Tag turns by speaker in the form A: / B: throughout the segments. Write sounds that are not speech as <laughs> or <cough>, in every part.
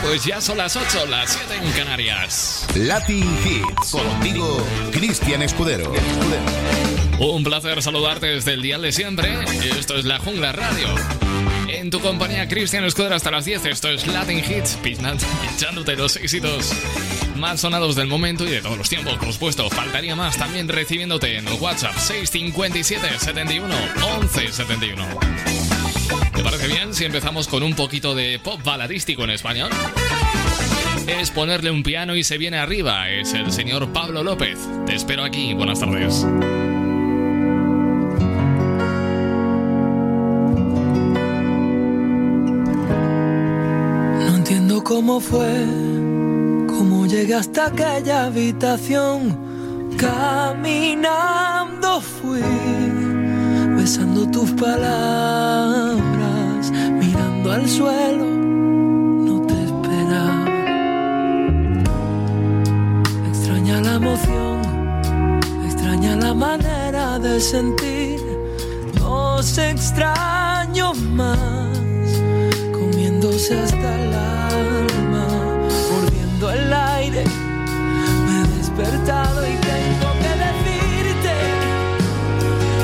A: Pues ya son las 8, las 7 en Canarias.
B: Latin Hits. Contigo, Cristian Escudero.
A: Un placer saludarte desde el día de siempre. Esto es La Jungla Radio. En tu compañía, Cristian Escudero, hasta las 10. Esto es Latin Hits, pinchándote los éxitos más sonados del momento y de todos los tiempos, por supuesto. Faltaría más también recibiéndote en el WhatsApp 657 71 11 71. ¿Te parece bien si empezamos con un poquito de pop baladístico en español? Es ponerle un piano y se viene arriba. Es el señor Pablo López. Te espero aquí. Buenas tardes.
C: No entiendo cómo fue, cómo llegué hasta aquella habitación. Caminando fui, besando tus palabras al suelo, emoción, extraña la manera de sentir. Dos extraños más, comiéndose hasta el alma, mordiendo el aire. Me he despertado y tengo que decirte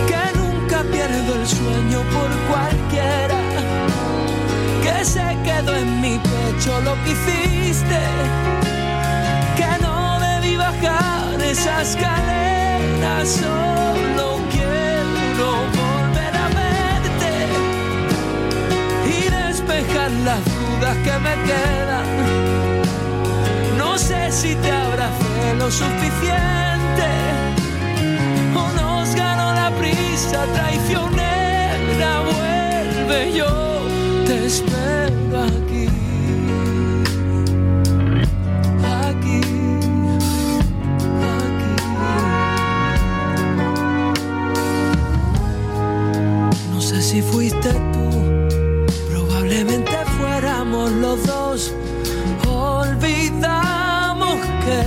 C: que nunca pierdo el sueño por cualquiera. Que se quedó en mi pecho lo que hiciste, bajar esa escalera, solo quiero volver a verte y despejar las dudas que me quedan. No sé si te abracé lo suficiente o nos ganó la prisa traicionera, vuelve yo te espero aquí. Si fuiste tú, probablemente fuéramos los dos. Olvidamos que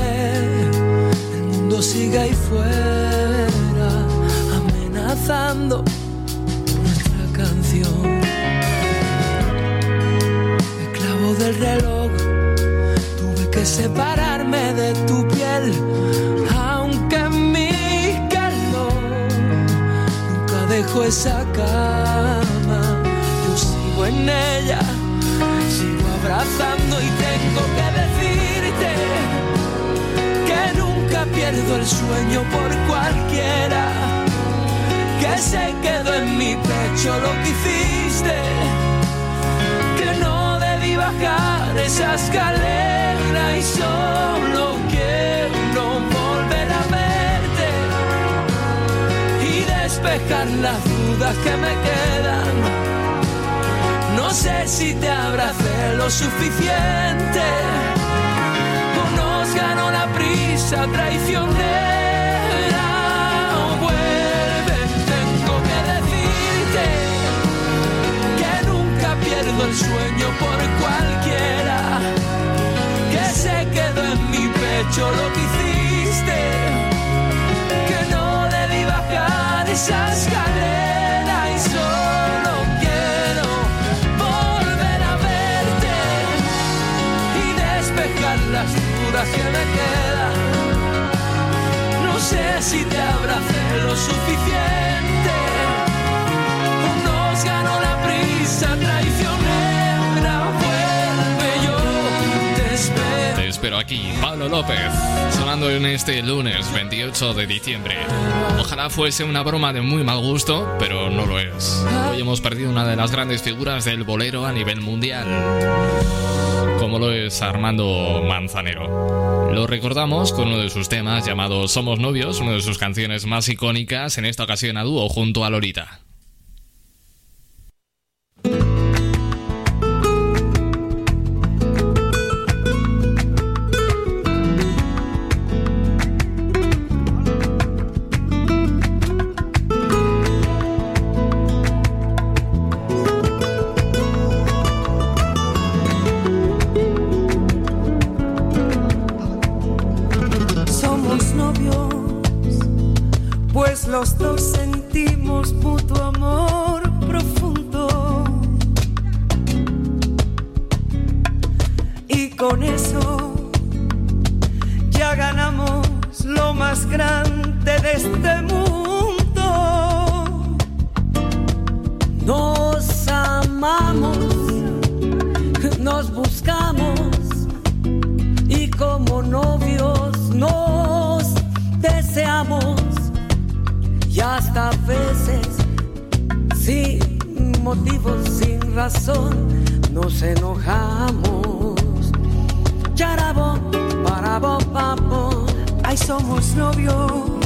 C: el mundo sigue ahí fuera, amenazando nuestra canción. del reloj. Tuve que separarme esa cama. Yo sigo en ella, sigo abrazando y tengo que decirte que nunca pierdo el sueño por cualquiera. Que se quedó en mi pecho lo que hiciste bajar esa escalera y solo despejar las dudas que me quedan. No sé si te abracé lo suficiente o nos ganó la prisa traicionera. Vuelve, tengo que decirte que nunca pierdo el sueño por cualquiera que se quedó en mi pecho lo que hiciste que me quedan. No sé si te abracé lo suficiente
A: pero aquí Pablo López, sonando en este lunes 28 de diciembre. Ojalá fuese una broma de muy mal gusto, pero no lo es. Hoy hemos perdido una de las grandes figuras del bolero a nivel mundial, como lo es Armando Manzanero. Lo recordamos con uno de sus temas llamado Somos Novios, una de sus canciones más icónicas, en esta ocasión a dúo junto a Lolita.
D: este mundo. Nos amamos, nos buscamos y como novios nos deseamos y hasta a veces sin motivo, sin razón nos enojamos. Charabón, parabón, papón, ay somos novios.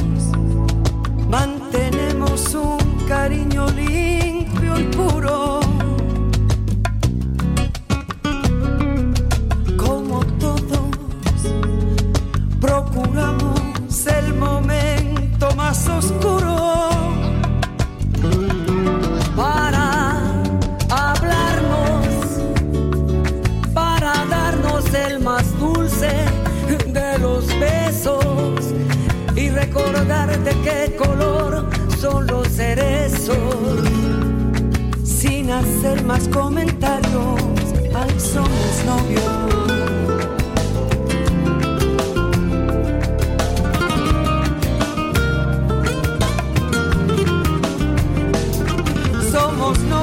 D: cariño limpio y puro. Como todos, procuramos el momento más oscuro. Para hablarnos, para darnos el más dulce de los besos y recordarte qué color son los hacer eso, sin hacer más comentarios, al somos novios. Somos novios.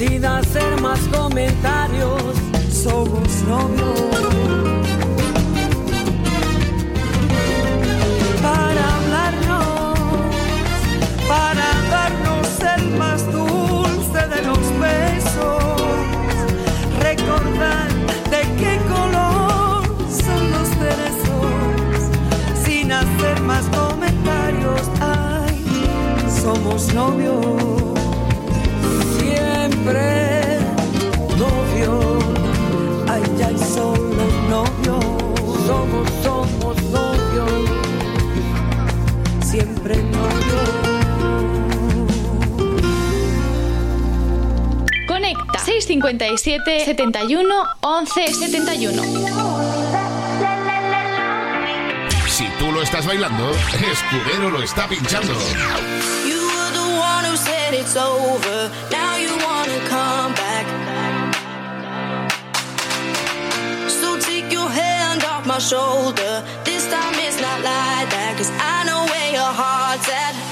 D: sin hacer más comentarios, somos novios. Para hablarnos, para darnos el más dulce de los besos, recordar de qué color son los cerezos, sin hacer más comentarios, ay, somos novios siempre novio, ay, ay, solo novio, somos, somos novio, siempre novio.
E: Conecta 657
D: 71 11 71.
F: Si tú lo estás bailando, Escudero lo está pinchando.
G: that it's over. Now you wanna come back. So take your hand off my shoulder. This time it's not like that, cause I know where your heart's at.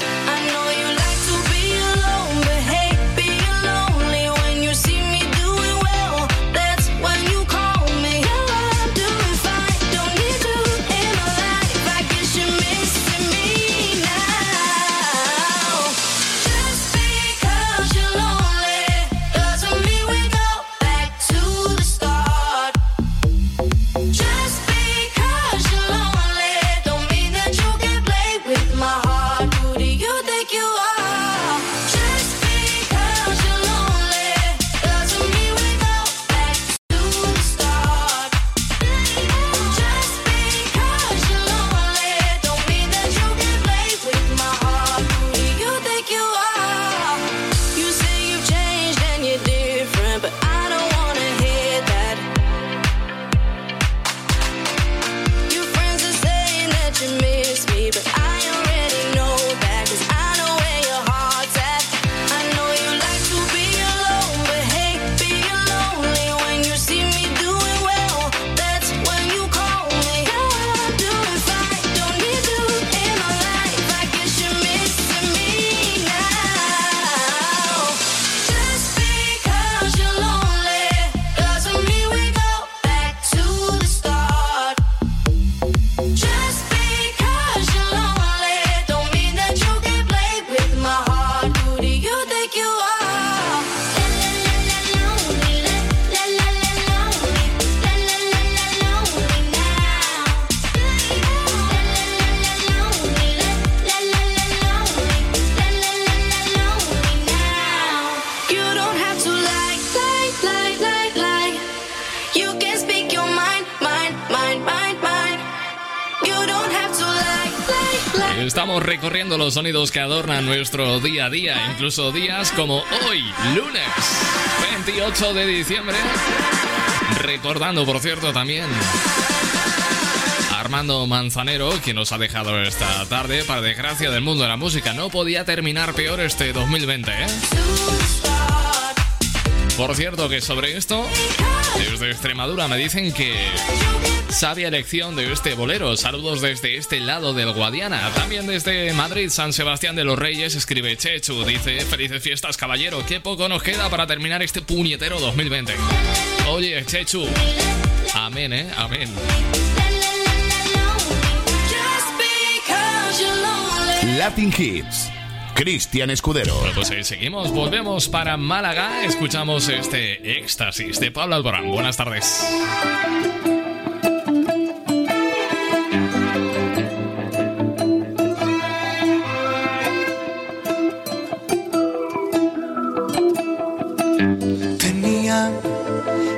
A: Sonidos que adornan nuestro día a día, incluso días como hoy, lunes 28 de diciembre. Recordando, por cierto, también Armando Manzanero, quien nos ha dejado esta tarde, para desgracia del mundo de la música. No podía terminar peor este 2020, ¿eh? Por cierto, que sobre esto, desde Extremadura me dicen que sabia elección de este bolero. Saludos desde este lado del Guadiana. También desde Madrid, San Sebastián de los Reyes, escribe Chechu. Dice, felices fiestas, caballero. Qué poco nos queda para terminar este puñetero 2020. Oye, Chechu. Amén, ¿eh? Amén.
F: Latin Hits. Cristian Escudero.
A: Bueno, pues ahí seguimos, volvemos para Málaga, escuchamos este éxtasis de Pablo Alborán. Buenas tardes.
H: Tenía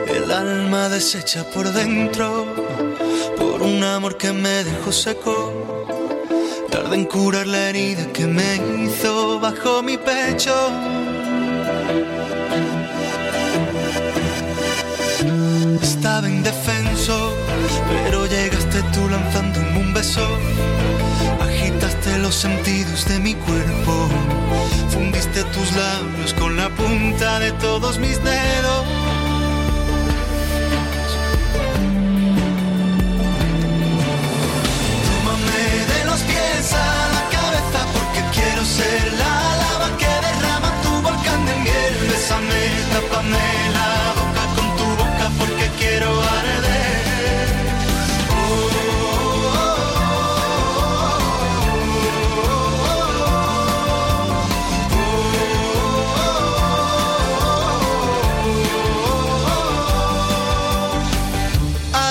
H: el alma deshecha por dentro por un amor que me dejó seco Tarde en curar la herida que me hizo bajo mi pecho. Estaba indefenso, pero llegaste tú lanzándome un beso. Agitaste los sentidos de mi cuerpo. Fundiste tus labios con la punta de todos mis dedos. Ser la lava que derrama tu volcán de miel. Bésame, tápame la boca con tu boca porque quiero arder.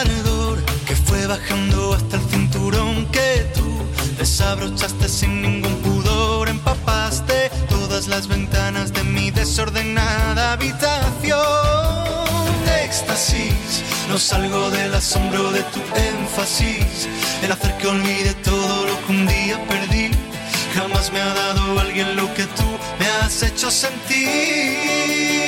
H: Ardor que fue bajando hasta el cinturón que tú desabrochaste las ventanas de mi desordenada habitación. Éxtasis, no salgo del asombro de tu énfasis, el hacer que olvide todo lo que un día perdí. Jamás me ha dado alguien lo que tú me has hecho sentir.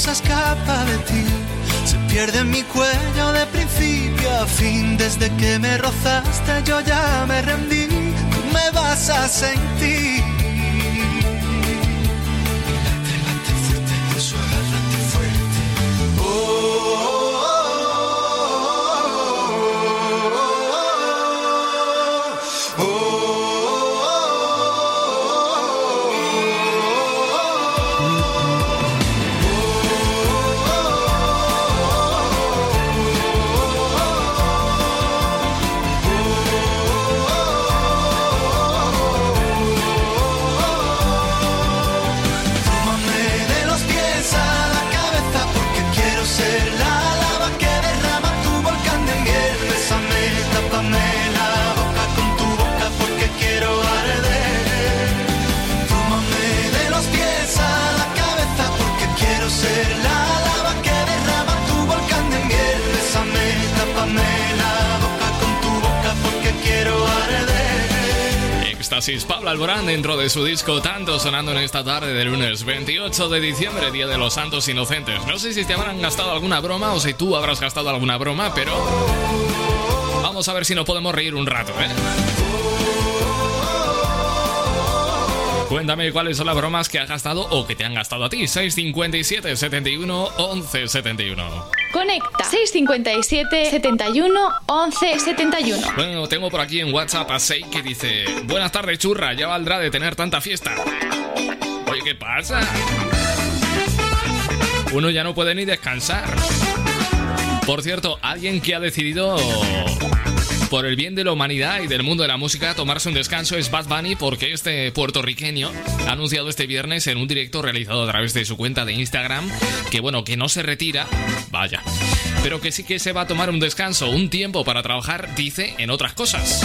H: Se escapa de ti. Se pierde en mi cuello de principio a fin. Desde que me rozaste yo ya me rendí. Tú me vas a sentir.
A: Pablo Alborán dentro de su disco Tanto sonando en esta tarde del lunes 28 de diciembre, Día de los Santos Inocentes. No sé si te habrán gastado alguna broma o si tú habrás gastado alguna broma, pero vamos a ver si nos podemos reír un rato, ¿eh? Cuéntame cuáles son las bromas que has gastado o que te han gastado a ti. 657 71 11 71.
D: Conecta 657 71 11 71.
A: Bueno, tengo por aquí en WhatsApp a Sei que dice: Buenas tardes, churra, ya valdrá de tener tanta fiesta. Oye, ¿qué pasa? Uno ya no puede ni descansar. Por cierto, alguien que ha decidido por el bien de la humanidad y del mundo de la música, tomarse un descanso es Bad Bunny porque este puertorriqueño ha anunciado este viernes en un directo realizado a través de su cuenta de Instagram que, bueno, que no se retira, vaya, pero que sí que se va a tomar un descanso, un tiempo para trabajar, dice, en otras cosas.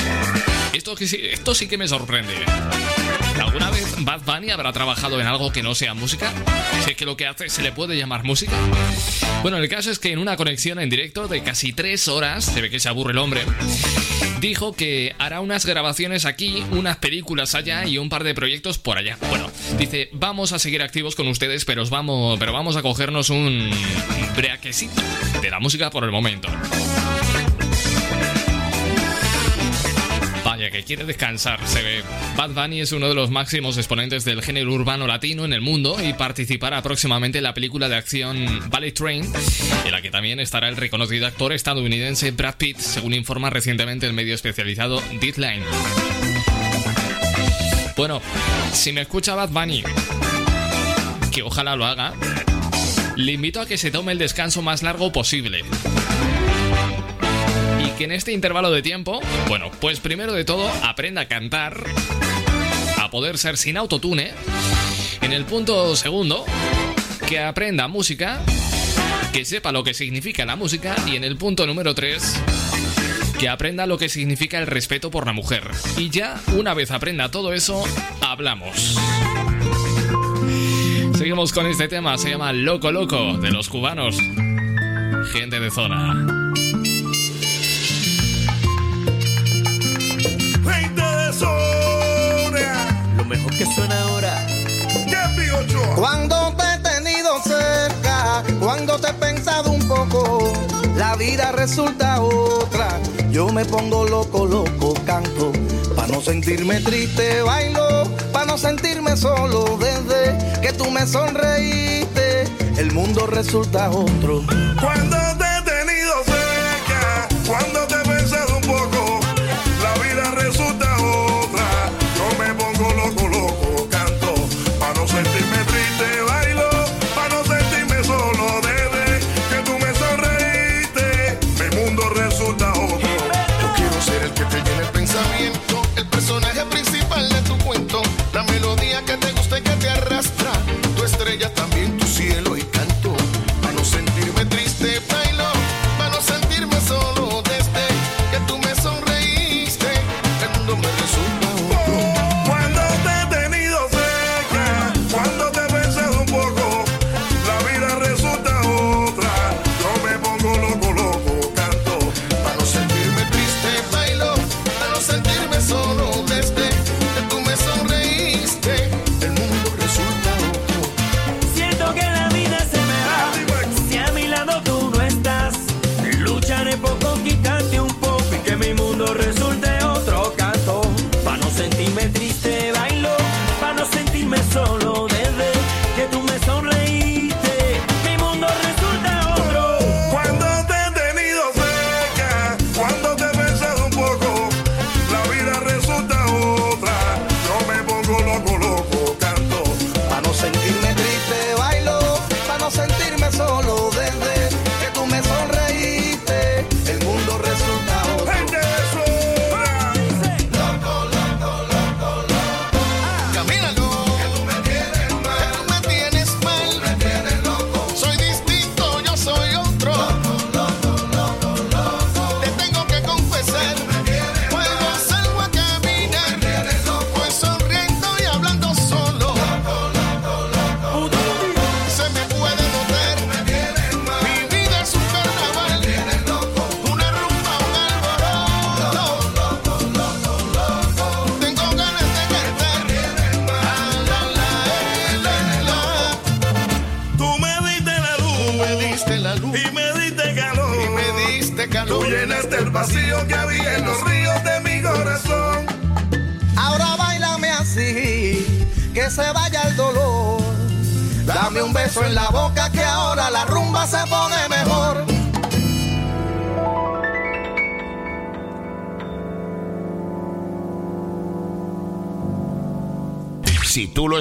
A: Esto, esto sí que me sorprende. ¿Alguna vez Bad Bunny habrá trabajado en algo que no sea música? Sé que lo que hace se le puede llamar música. Bueno, el caso es que en una conexión en directo de casi tres horas, se ve que se aburre el hombre, dijo que hará unas grabaciones aquí, unas películas allá y un par de proyectos por allá. Bueno, dice, vamos a seguir activos con ustedes, pero, vamos, pero vamos a cogernos un breaquecito de la música por el momento. Que quiere descansar, se ve. Bad Bunny es uno de los máximos exponentes del género urbano latino en el mundo y participará próximamente en la película de acción Ballet Train, en la que también estará el reconocido actor estadounidense Brad Pitt, según informa recientemente el medio especializado Deadline. Bueno, si me escucha Bad Bunny, que ojalá lo haga, le invito a que se tome el descanso más largo posible que en este intervalo de tiempo, bueno, pues primero de todo aprenda a cantar, a poder ser sin autotune. En el punto segundo, que aprenda música, que sepa lo que significa la música. Y en el punto número tres, que aprenda lo que significa el respeto por la mujer. Y ya, una vez aprenda todo eso, hablamos. Seguimos con este tema, se llama Loco Loco de los cubanos. Gente de zona.
I: Que suena ahora.
J: Cuando te he tenido cerca, cuando te he pensado un poco, la vida resulta otra. Yo me pongo loco, loco, canto. Para no sentirme triste, bailo. Para no sentirme solo, desde que tú me sonreíste, el mundo resulta otro.
K: Cuando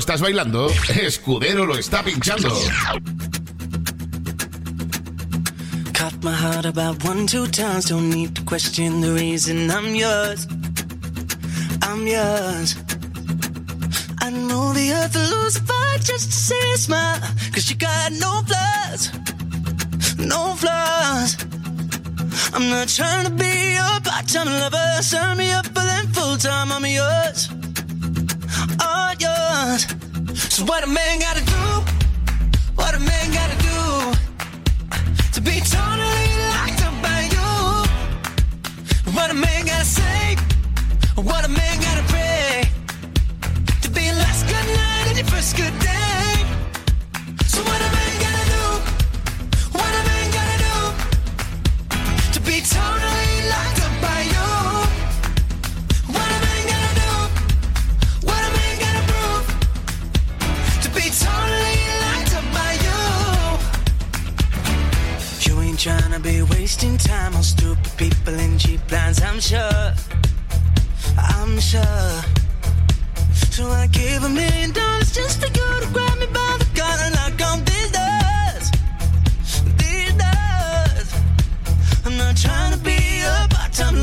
F: estás bailando, Escudero lo está pinchando.
C: Cut
L: my heart about one, two times. Don't need to question the reason I'm yours. I'm yours. I know the earth will lose just smile. Cause you got no flaws. No flaws. I'm not trying to be your part-time lover. Sign me up for them full-time. I'm yours. All. So what a man gotta do? What a man gotta do? To be totally locked up by you. What a man gotta say? What a man time on stupid people in cheap plans, I'm sure. I'm sure. So I gave a million dollars just for you to grab me by the collar and knock on these doors. These doors. I'm not trying to be a part-time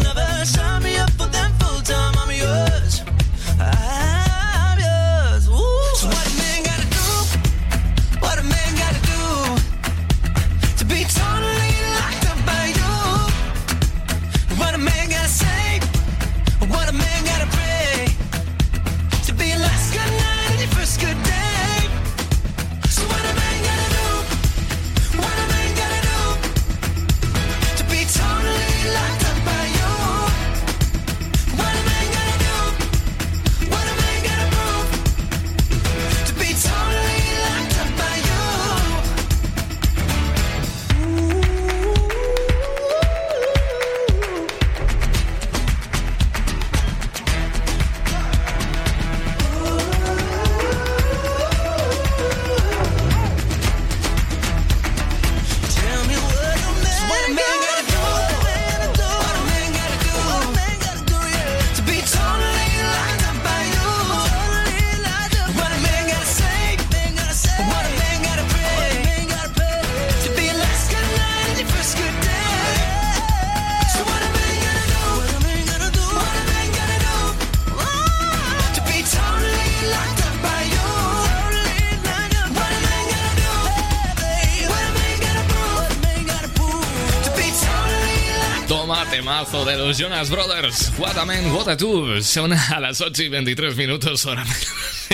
A: de los Jonas Brothers. What a man, what a two. Son a las 8 y 23 minutos hora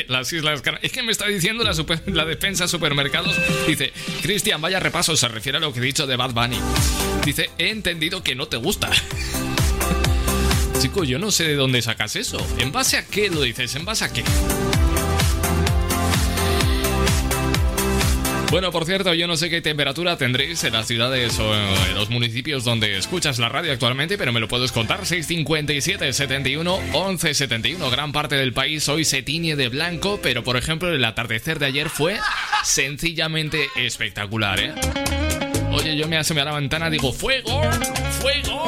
A: las Islas Canarias. Es que me está diciendo la, super- la defensa supermercados. Dice, Cristian, vaya repaso. Se refiere a lo que he dicho de Bad Bunny. Dice, he entendido que no te gusta. Chico, yo no sé de dónde sacas eso. ¿En base a qué lo dices? ¿En base a qué? Bueno, por cierto, yo no sé qué temperatura tendréis en las ciudades o en los municipios donde escuchas la radio actualmente, pero me lo puedes contar. 657 71 11 71. Gran parte del país hoy se tiñe de blanco, pero por ejemplo, el atardecer de ayer fue sencillamente espectacular, ¿eh? Oye, yo me asomé a la ventana y digo, ¡Fuego! ¡Fuego!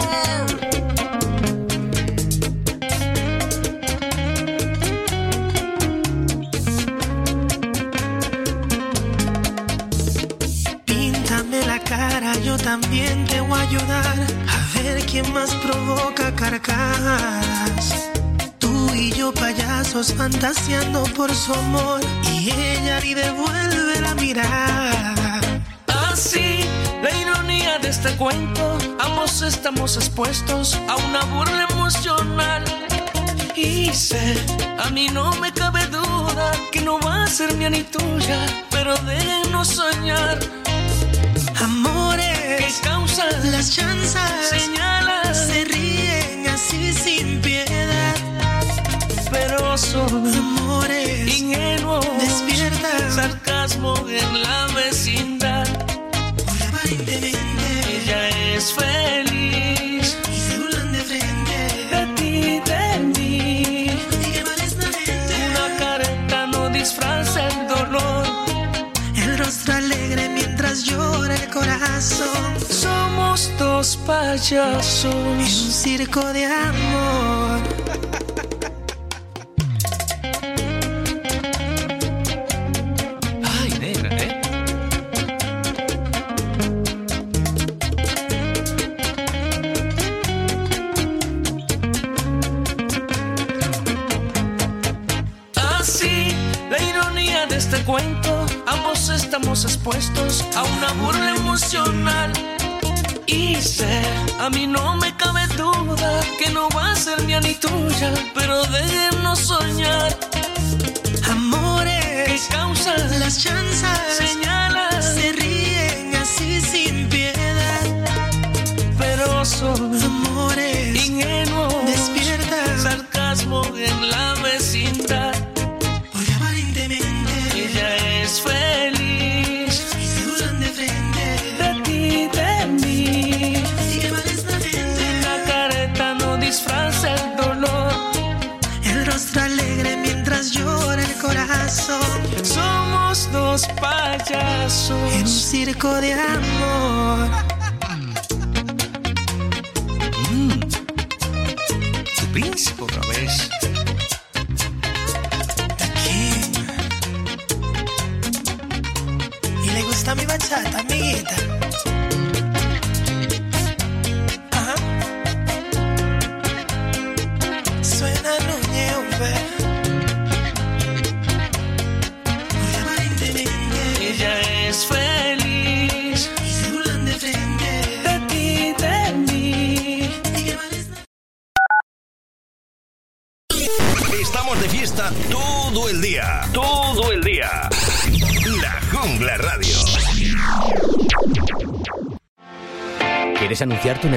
L: Cara, yo también te voy a ayudar a ver quién más provoca carcajas. Tú y yo payasos fantaseando por su amor y ella ni devuelve la mirada.
C: Así, la ironía de este cuento, ambos estamos expuestos a una burla emocional. Y sé, a mí no me cabe duda que no va a ser mía ni tuya, pero déjenos soñar.
L: Amores
C: que causan
L: las chanzas,
C: señalas,
L: se ríen así sin piedad.
C: pero son
L: Amores
C: ingenuos,
L: despierta
C: sarcasmo en la vecindad.
L: aparentemente
C: Ella es feliz
L: llora el corazón.
C: Somos dos payasos en
L: un circo de amor. <laughs>
C: Ay, negra, ¿eh? Así, la ironía de este cuento estamos expuestos a una burla emocional. Y sé, a mí no me cabe duda que no va a ser mía ni tuya, pero déjenos soñar.
M: Amores
C: que causan
M: las chanzas,
C: señalan,
M: se ríen así sin piedad.
C: Pero son
M: amores
C: ingenuos,
M: despiertan
C: sarcasmo en la
M: rostro alegre mientras llora el corazón.
C: Somos dos payasos
M: en un circo de amor.
C: Mm. Príncipe otra vez.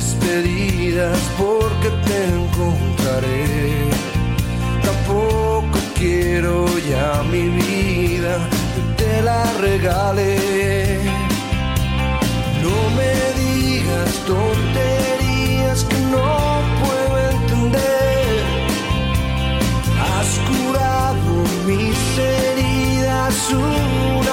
N: despedidas porque te encontraré. Tampoco quiero ya mi vida te la regale. No me digas tonterías que no puedo entender. Has curado mis heridas una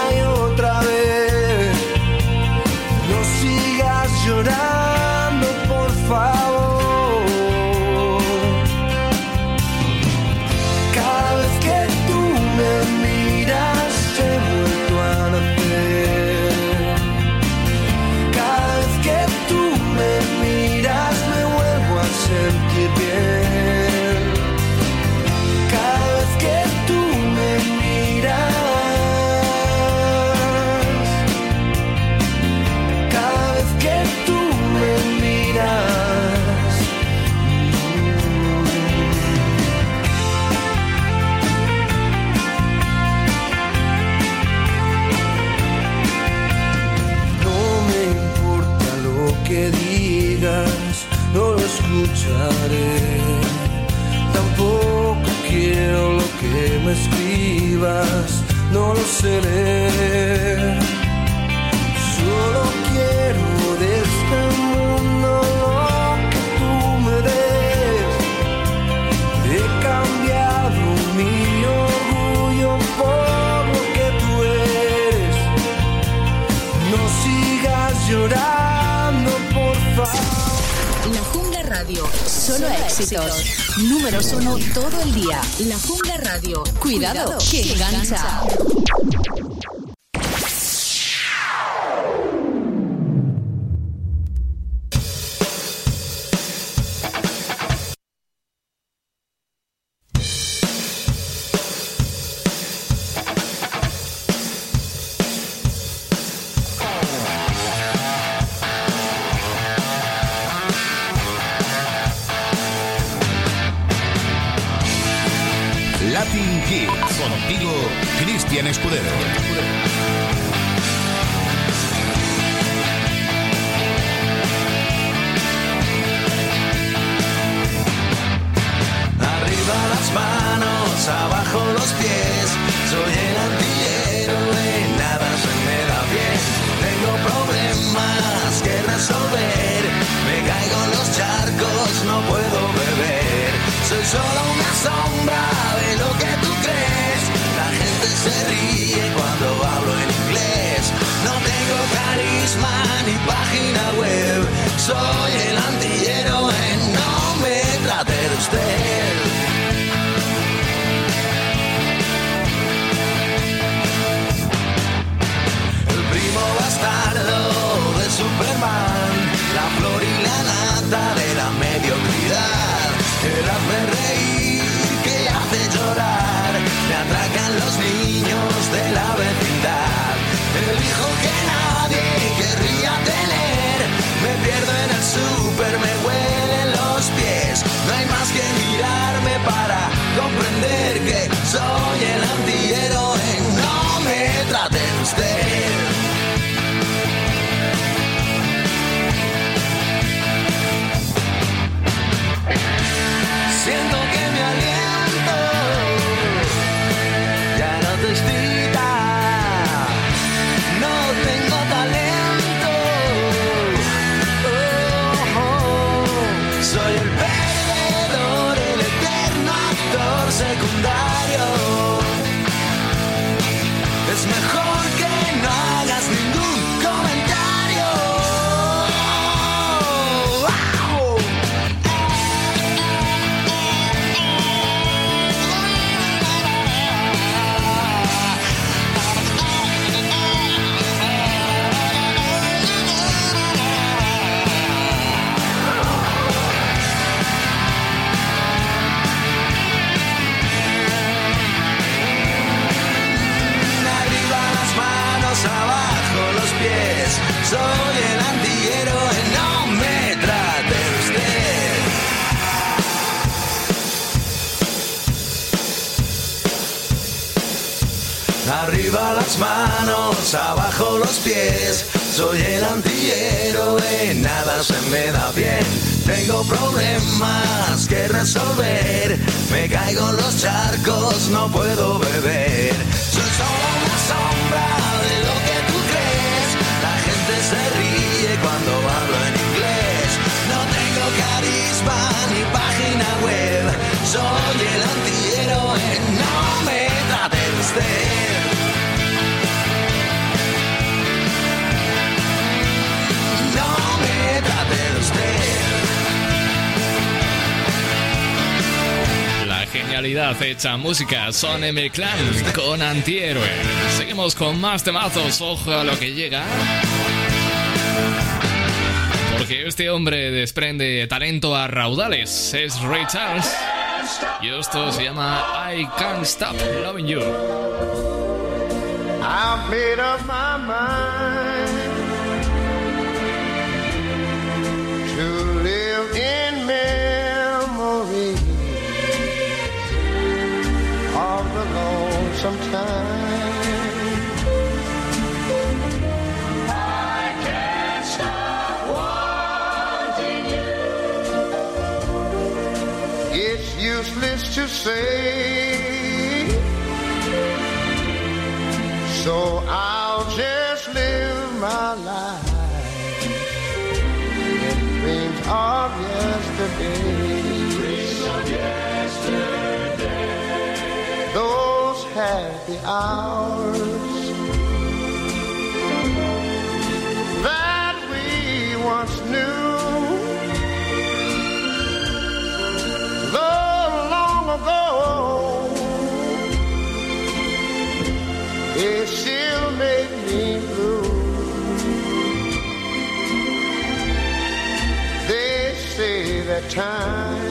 N: no lo sé leer. Solo quiero de este mundo lo que tú me des. He cambiado mi orgullo por lo que tú eres. No sigas llorando, por favor.
O: La Jungla Radio. Solo éxitos. Números uno todo el día. La Jungla Radio. Cuidado, que engancha.
A: música son M Clan con Antihéroe. Seguimos con más temazos, ojo a lo que llega. Porque este hombre desprende talento a raudales, es Ray Charles. Y esto se llama I Can't Stop Loving You.
P: say. So I'll just live my life in dreams of yesterday. Dreams of yesterday. Those happy hours. time.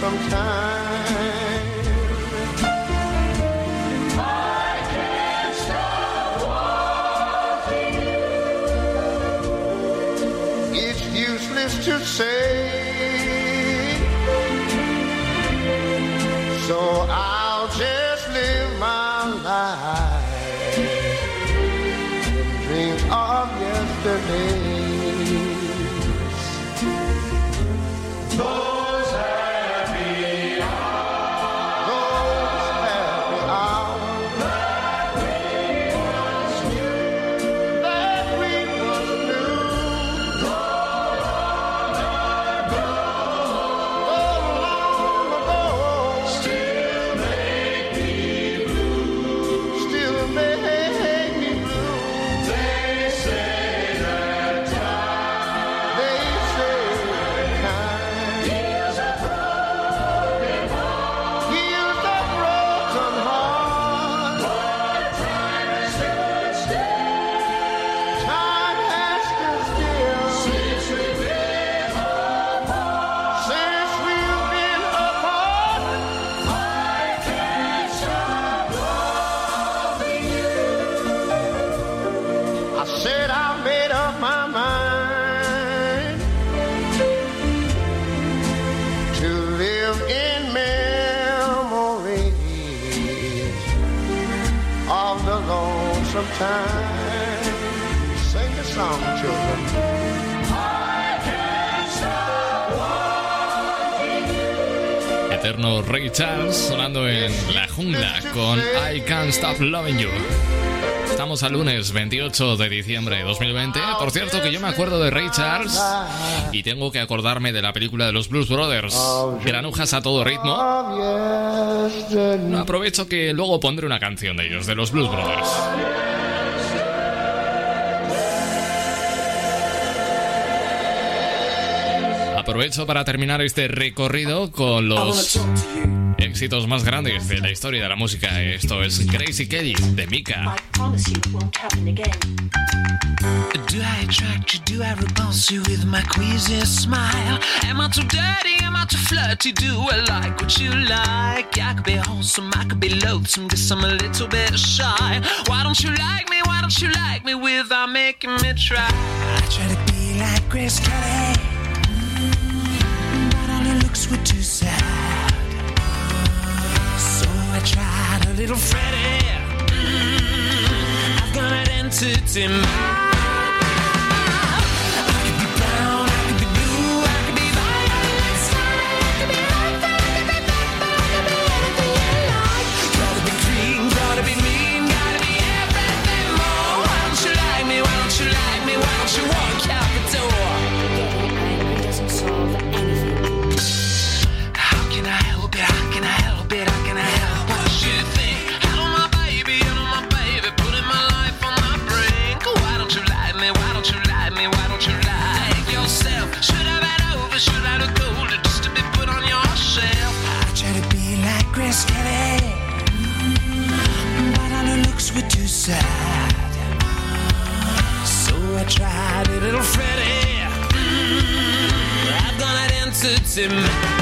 P: Lonesome time. I can't stop wanting you. It's useless to say. So
A: Eterno Ray Charles sonando en La Jungla con I Can't Stop Loving You. Estamos al lunes 28 de diciembre de 2020. Por cierto, que yo me acuerdo de Ray Charles y tengo que acordarme de la película de los Blues Brothers, Granujas a todo ritmo. Aprovecho que luego pondré una canción de ellos, de los Blues Brothers. Aprovecho para terminar este recorrido con los éxitos más grandes de la historia de la música. Esto es Crazy Kelly de Mika.
C: Do I attract you? Do I repulse you with my queasy smile? Am I too dirty? Am I too flirty? Do I like what you like? I could be wholesome, I could be loathsome, guess I'm a little bit shy. Why don't you like me? Why don't you like me without making me try? I try to be like Grace Kelly, looks were too sad. So I tried a little Freddie. Mm, I've got an entity mind.
A: him.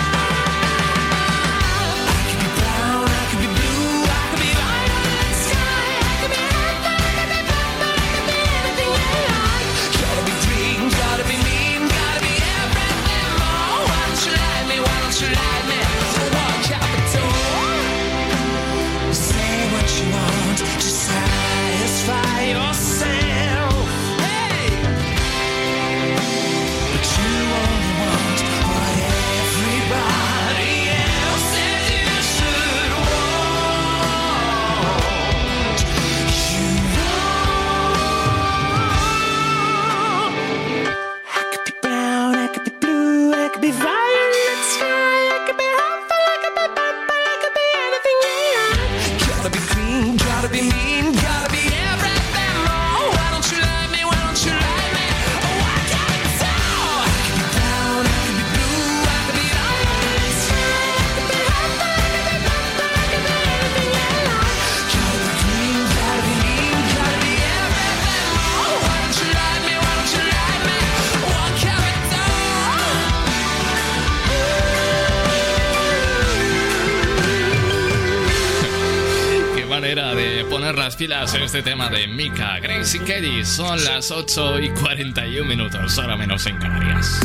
A: Este tema de Mika, Grace y Kelly. Son las 8 y 41 minutos, ahora menos en Canarias.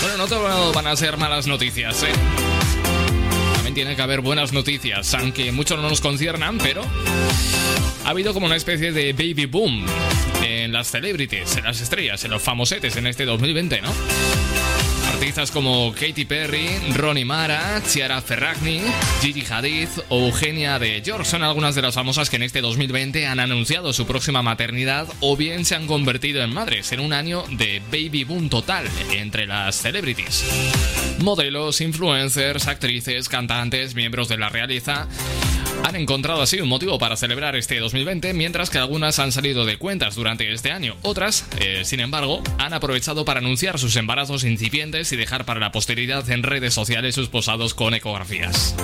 A: Bueno, no todo van a ser malas noticias, ¿eh? También tiene que haber buenas noticias, aunque muchos no nos conciernan, pero ha habido como una especie de baby boom en las celebrities, en las estrellas, en los famosetes en este 2020, ¿no? Como Katy Perry, Ronnie Mara, Chiara Ferragni, Gigi Hadid o Eugenia de York son algunas de las famosas que en este 2020 han anunciado su próxima maternidad o bien se han convertido en madres en un año de baby boom total entre las celebrities. Modelos, influencers, actrices, cantantes, miembros de la realeza han encontrado así un motivo para celebrar este 2020, mientras que algunas han salido de cuentas durante este año. Otras, eh, sin embargo, han aprovechado para anunciar sus embarazos incipientes y dejar para la posteridad en redes sociales sus posados con ecografías.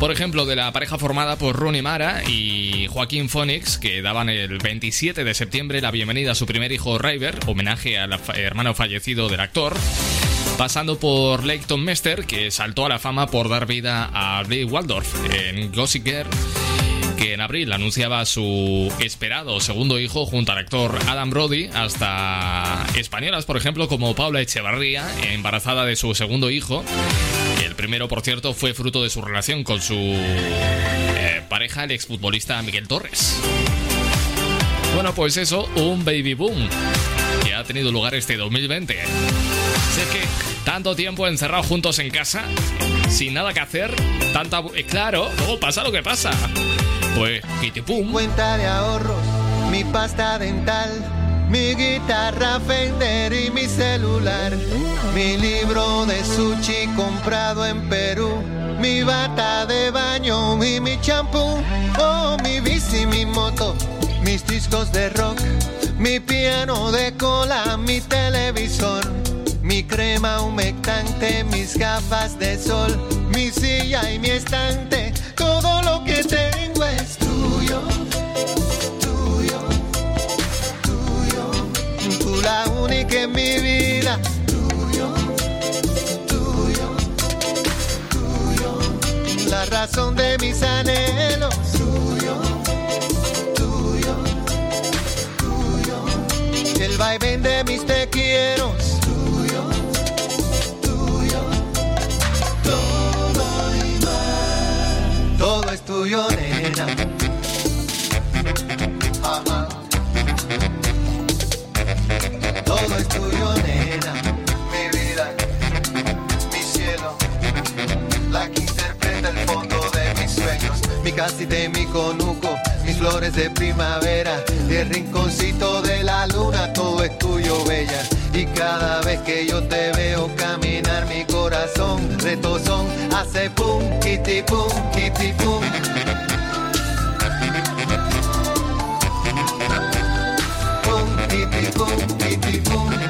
A: Por ejemplo, de la pareja formada por Rooney Mara y Joaquín Phoenix, que daban el 27 de septiembre la bienvenida a su primer hijo River, homenaje al hermano fallecido del actor pasando por Leighton Mester, que saltó a la fama por dar vida a Lee Waldorf en Gossip que en abril anunciaba su esperado segundo hijo junto al actor Adam Brody, hasta españolas, por ejemplo, como Paula Echevarría, embarazada de su segundo hijo. El primero, por cierto, fue fruto de su relación con su eh, pareja, el exfutbolista Miguel Torres. Bueno, pues eso, un baby boom que ha tenido lugar este 2020. Sé que tanto tiempo encerrados juntos en casa, sin nada que hacer, tanta... eh, Claro, luego pasa lo que pasa. Pues, pum.
Q: Cuenta de ahorros, mi pasta dental, mi guitarra Fender y mi celular, mi libro de sushi comprado en Perú, mi bata de baño y mi champú, oh mi bici, mi moto, mis discos de rock, mi piano de cola, mi televisor. Mi crema humectante, mis gafas de sol, mi silla y mi estante, todo lo que tengo es tuyo, tuyo, tuyo. Tú la única en mi vida, tuyo, tuyo, tuyo. La razón de mis anhelos, tuyo, tuyo, tuyo. El vaivén de mis te casita y mi conuco, mis flores de primavera, y el rinconcito de la luna, todo es tuyo, bella. Y cada vez que yo te veo caminar, mi corazón retozón hace pum, kitty pum, kitty pum. Pum, kitty pum.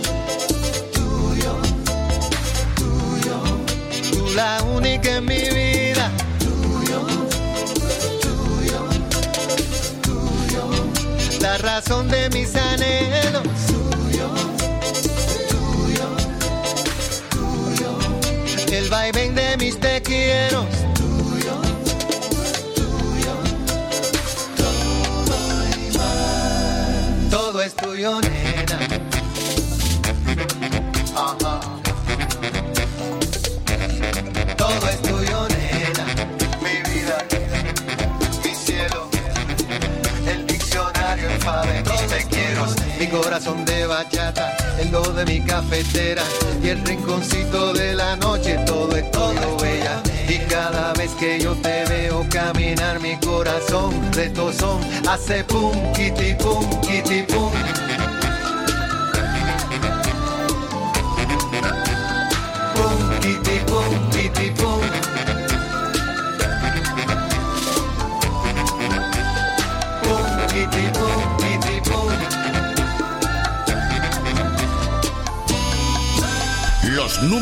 Q: la única en mi vida. la razón de mis anhelos. Tuyo, tuyo, tuyo. El vaivén de mis te quiero. Tuyo, tuyo. Todo y más. Todo es tuyo, y el rinconcito de la noche todo es todo bella. Y cada vez que yo te veo caminar mi corazón retozón hace pum kitty pum kitty pum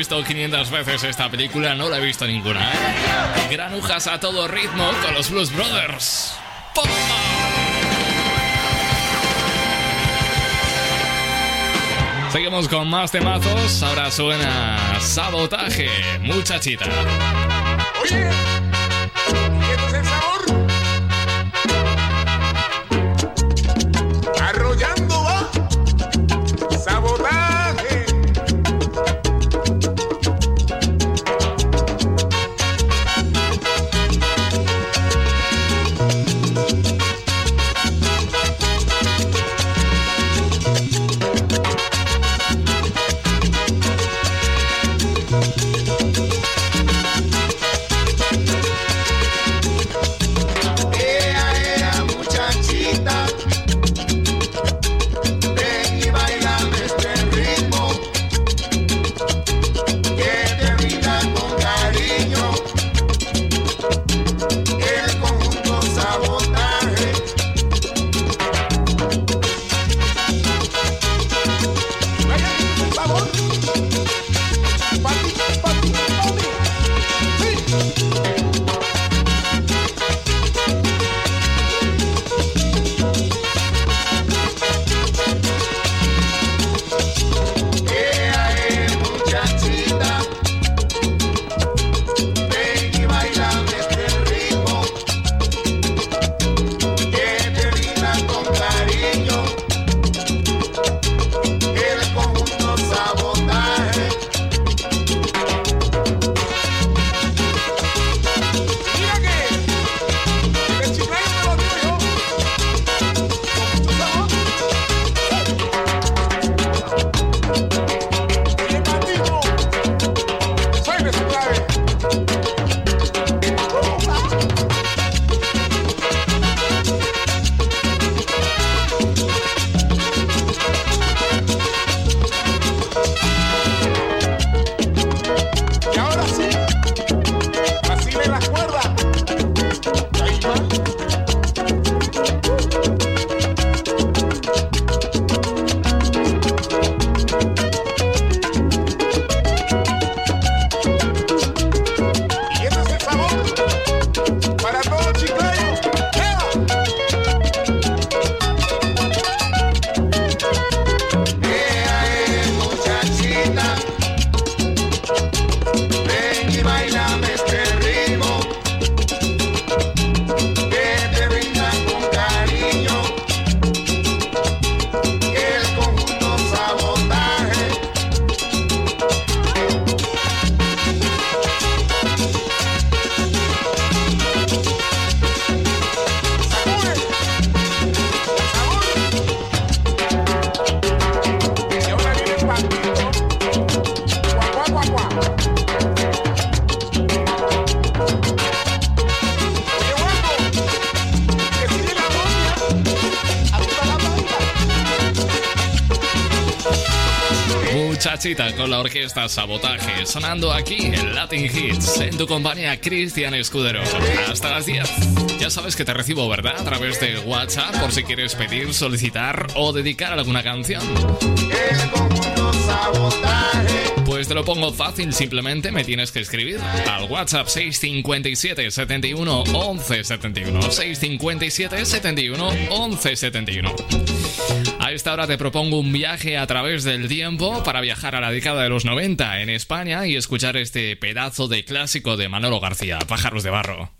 A: visto 500 veces esta película, no la he visto ninguna. ¿eh? Granujas a todo ritmo con los Blues Brothers. Seguimos con más temazos. Ahora suena sabotaje, muchachita.
R: Sabotaje,
A: sonando aquí en Latin Hits, en tu compañía Cristian Escudero. Hasta las 10. Ya sabes que te recibo, ¿verdad? A través de WhatsApp, por si quieres pedir, solicitar o dedicar alguna canción. Pues te lo pongo fácil, simplemente me tienes que escribir al WhatsApp 657 71 11 71. 657 71 11 71. A esta hora te propongo un viaje a través del tiempo para viajar a la década de los 90 en España y escuchar este pedazo de clásico de Manolo García, Pájaros de Barro.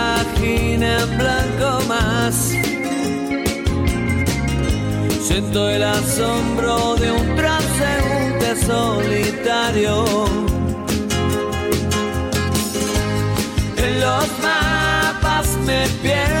S: en blanco más. Siento el asombro de un transeúnte solitario. En los mapas me pierdo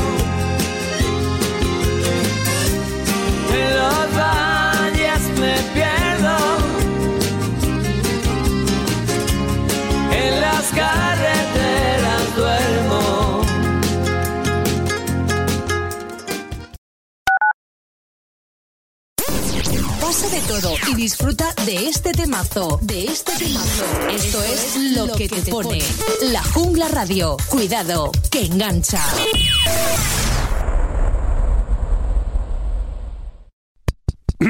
O: Disfruta de este temazo, de este temazo. Esto es lo que te pone. La Jungla Radio. Cuidado, que engancha.